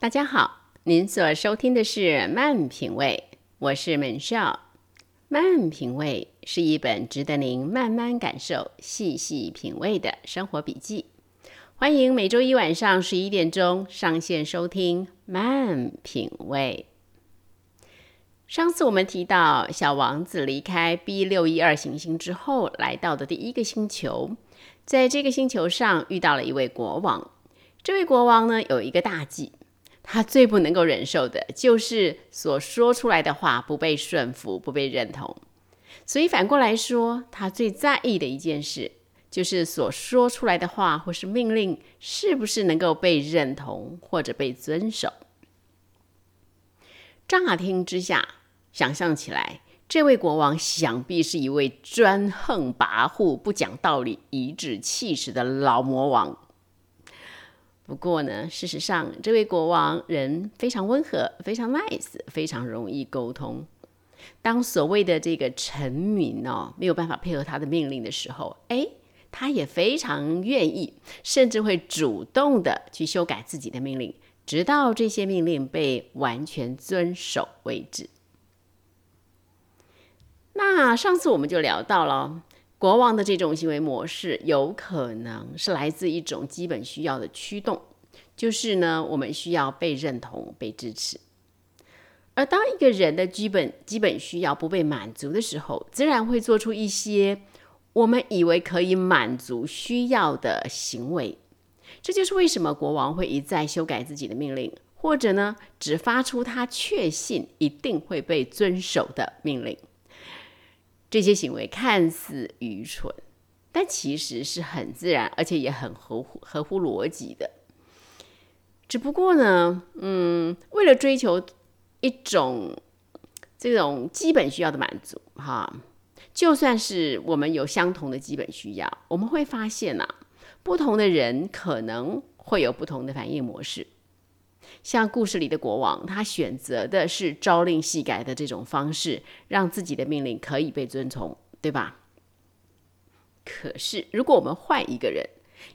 大家好，您所收听的是《慢品味》，我是门少。《慢品味》是一本值得您慢慢感受、细细品味的生活笔记。欢迎每周一晚上十一点钟上线收听《慢品味》。上次我们提到，小王子离开 B 六一二行星之后，来到的第一个星球，在这个星球上遇到了一位国王。这位国王呢，有一个大忌。他最不能够忍受的就是所说出来的话不被顺服、不被认同，所以反过来说，他最在意的一件事就是所说出来的话或是命令是不是能够被认同或者被遵守。乍听之下，想象起来，这位国王想必是一位专横跋扈、不讲道理、颐指气使的老魔王。不过呢，事实上，这位国王人非常温和，非常 nice，非常容易沟通。当所谓的这个臣民哦没有办法配合他的命令的时候，哎，他也非常愿意，甚至会主动的去修改自己的命令，直到这些命令被完全遵守为止。那上次我们就聊到了。国王的这种行为模式有可能是来自一种基本需要的驱动，就是呢，我们需要被认同、被支持。而当一个人的基本基本需要不被满足的时候，自然会做出一些我们以为可以满足需要的行为。这就是为什么国王会一再修改自己的命令，或者呢，只发出他确信一定会被遵守的命令。这些行为看似愚蠢，但其实是很自然，而且也很合乎合乎逻辑的。只不过呢，嗯，为了追求一种这种基本需要的满足，哈，就算是我们有相同的基本需要，我们会发现呐，不同的人可能会有不同的反应模式。像故事里的国王，他选择的是朝令夕改的这种方式，让自己的命令可以被遵从，对吧？可是，如果我们换一个人，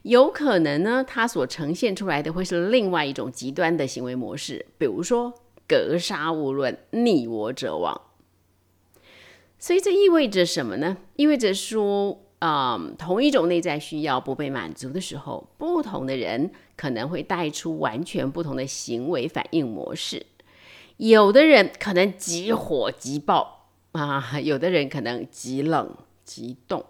有可能呢，他所呈现出来的会是另外一种极端的行为模式，比如说格杀勿论、逆我者亡。所以，这意味着什么呢？意味着说。啊，同一种内在需要不被满足的时候，不同的人可能会带出完全不同的行为反应模式。有的人可能急火急暴啊，有的人可能急冷急冻。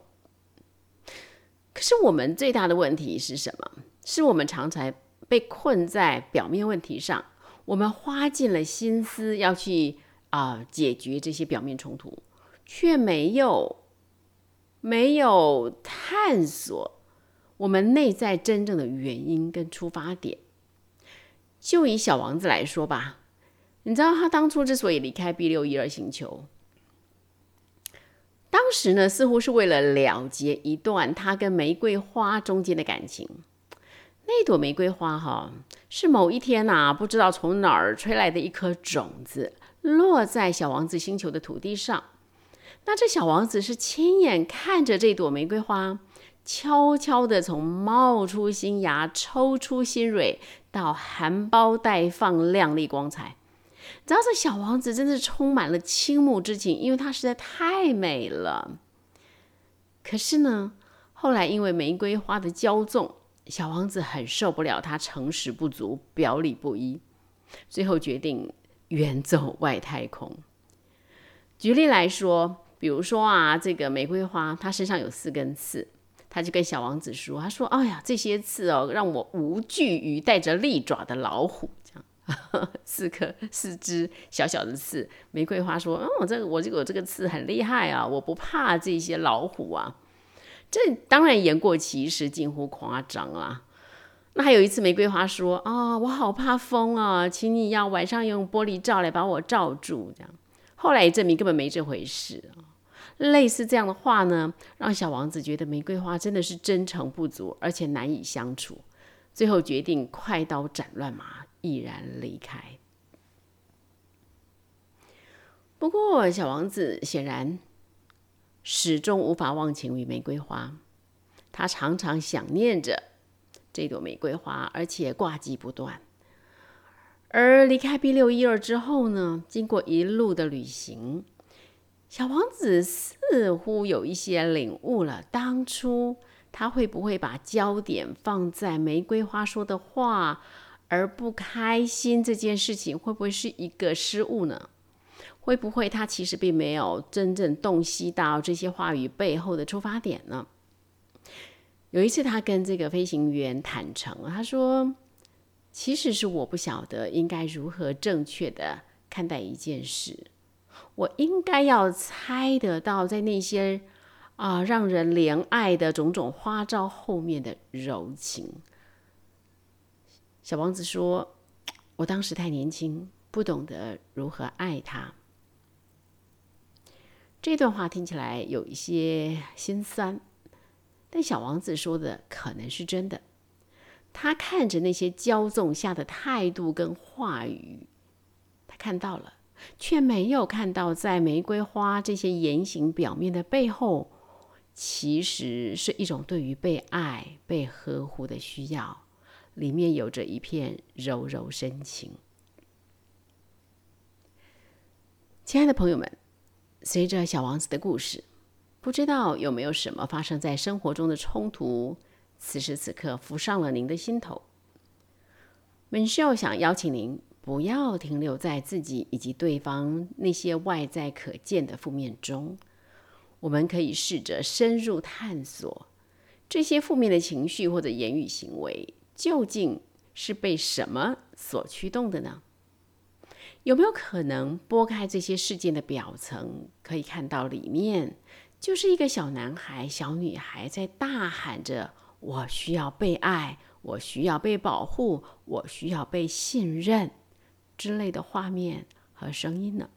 可是我们最大的问题是什么？是我们常常被困在表面问题上，我们花尽了心思要去啊解决这些表面冲突，却没有。没有探索我们内在真正的原因跟出发点。就以小王子来说吧，你知道他当初之所以离开 B 六一二星球，当时呢似乎是为了了结一段他跟玫瑰花中间的感情。那朵玫瑰花哈，是某一天呐，不知道从哪儿吹来的一颗种子，落在小王子星球的土地上。那这小王子是亲眼看着这朵玫瑰花悄悄地从冒出新芽、抽出新蕊到含苞待放、亮丽光彩。知道这小王子真的是充满了倾慕之情，因为它实在太美了。可是呢，后来因为玫瑰花的骄纵，小王子很受不了他诚实不足、表里不一，最后决定远走外太空。举例来说。比如说啊，这个玫瑰花，它身上有四根刺，他就跟小王子说：“他说，哎呀，这些刺哦，让我无惧于带着利爪的老虎。这样，四颗四只小小的刺。玫瑰花说：，嗯，我这个我这个我这个刺很厉害啊，我不怕这些老虎啊。这当然言过其实，近乎夸张啊。那还有一次，玫瑰花说：，啊，我好怕风啊，请你要晚上用玻璃罩来把我罩住。这样。”后来证明根本没这回事啊！类似这样的话呢，让小王子觉得玫瑰花真的是真诚不足，而且难以相处，最后决定快刀斩乱麻，毅然离开。不过，小王子显然始终无法忘情于玫瑰花，他常常想念着这朵玫瑰花，而且挂记不断。而离开 B 六一二之后呢，经过一路的旅行，小王子似乎有一些领悟了。当初他会不会把焦点放在玫瑰花说的话，而不开心这件事情，会不会是一个失误呢？会不会他其实并没有真正洞悉到这些话语背后的出发点呢？有一次，他跟这个飞行员坦诚，他说。其实是我不晓得应该如何正确的看待一件事，我应该要猜得到在那些啊让人怜爱的种种花招后面的柔情。小王子说：“我当时太年轻，不懂得如何爱他。”这段话听起来有一些心酸，但小王子说的可能是真的。他看着那些骄纵下的态度跟话语，他看到了，却没有看到在玫瑰花这些言行表面的背后，其实是一种对于被爱、被呵护的需要，里面有着一片柔柔深情。亲爱的朋友们，随着小王子的故事，不知道有没有什么发生在生活中的冲突？此时此刻浮上了您的心头。门秀想邀请您不要停留在自己以及对方那些外在可见的负面中，我们可以试着深入探索这些负面的情绪或者言语行为究竟是被什么所驱动的呢？有没有可能拨开这些事件的表层，可以看到里面就是一个小男孩、小女孩在大喊着？我需要被爱，我需要被保护，我需要被信任之类的画面和声音呢？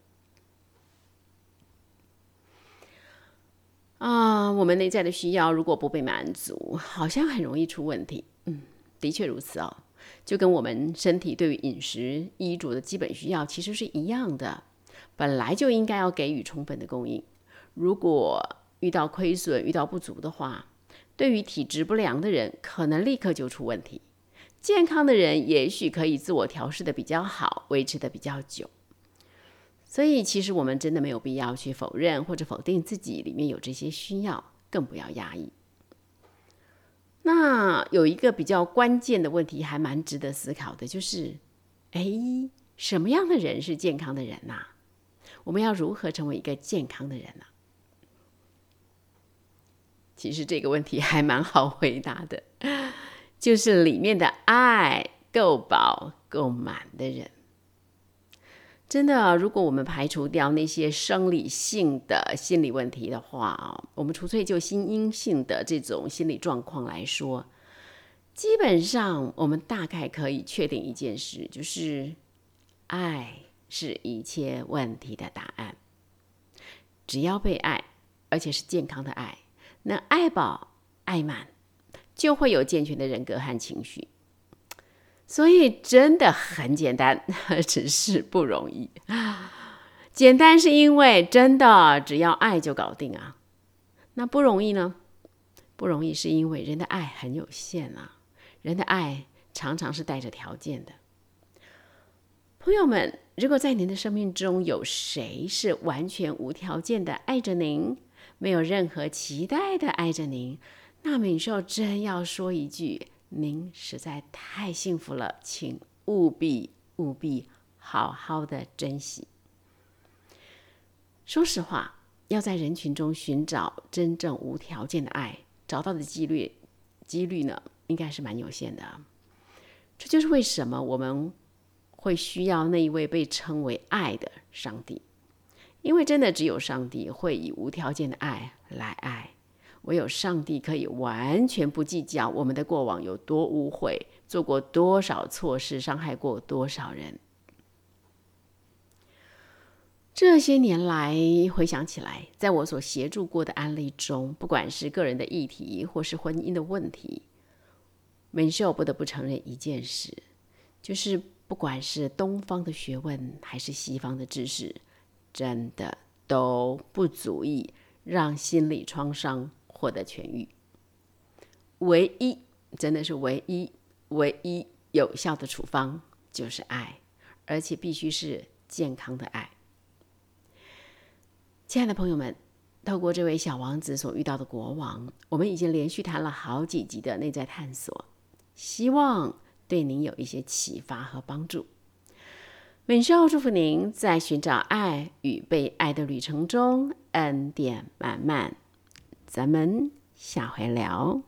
啊，我们内在的需要如果不被满足，好像很容易出问题。嗯，的确如此哦。就跟我们身体对于饮食、衣着的基本需要其实是一样的，本来就应该要给予充分的供应。如果遇到亏损、遇到不足的话，对于体质不良的人，可能立刻就出问题；健康的人也许可以自我调试的比较好，维持的比较久。所以，其实我们真的没有必要去否认或者否定自己里面有这些需要，更不要压抑。那有一个比较关键的问题，还蛮值得思考的，就是：哎，什么样的人是健康的人呐？我们要如何成为一个健康的人呢？其实这个问题还蛮好回答的，就是里面的爱够饱够满的人。真的，如果我们排除掉那些生理性的心理问题的话啊，我们纯粹就心因性的这种心理状况来说，基本上我们大概可以确定一件事，就是爱是一切问题的答案。只要被爱，而且是健康的爱。那爱饱爱满，就会有健全的人格和情绪。所以真的很简单，只是不容易。简单是因为真的只要爱就搞定啊。那不容易呢？不容易是因为人的爱很有限啊。人的爱常常是带着条件的。朋友们，如果在您的生命中有谁是完全无条件的爱着您？没有任何期待的爱着您，那敏秀真要说一句：您实在太幸福了，请务必务必好好的珍惜。说实话，要在人群中寻找真正无条件的爱，找到的几率几率呢，应该是蛮有限的。这就是为什么我们会需要那一位被称为爱的上帝。因为真的只有上帝会以无条件的爱来爱，唯有上帝可以完全不计较我们的过往有多污秽，做过多少错事，伤害过多少人。这些年来回想起来，在我所协助过的案例中，不管是个人的议题或是婚姻的问题，文秀不得不承认一件事，就是不管是东方的学问还是西方的知识。真的都不足以让心理创伤获得痊愈。唯一真的是唯一唯一有效的处方就是爱，而且必须是健康的爱。亲爱的朋友们，透过这位小王子所遇到的国王，我们已经连续谈了好几集的内在探索，希望对您有一些启发和帮助。本寿祝福您在寻找爱与被爱的旅程中恩典满满。咱们下回聊。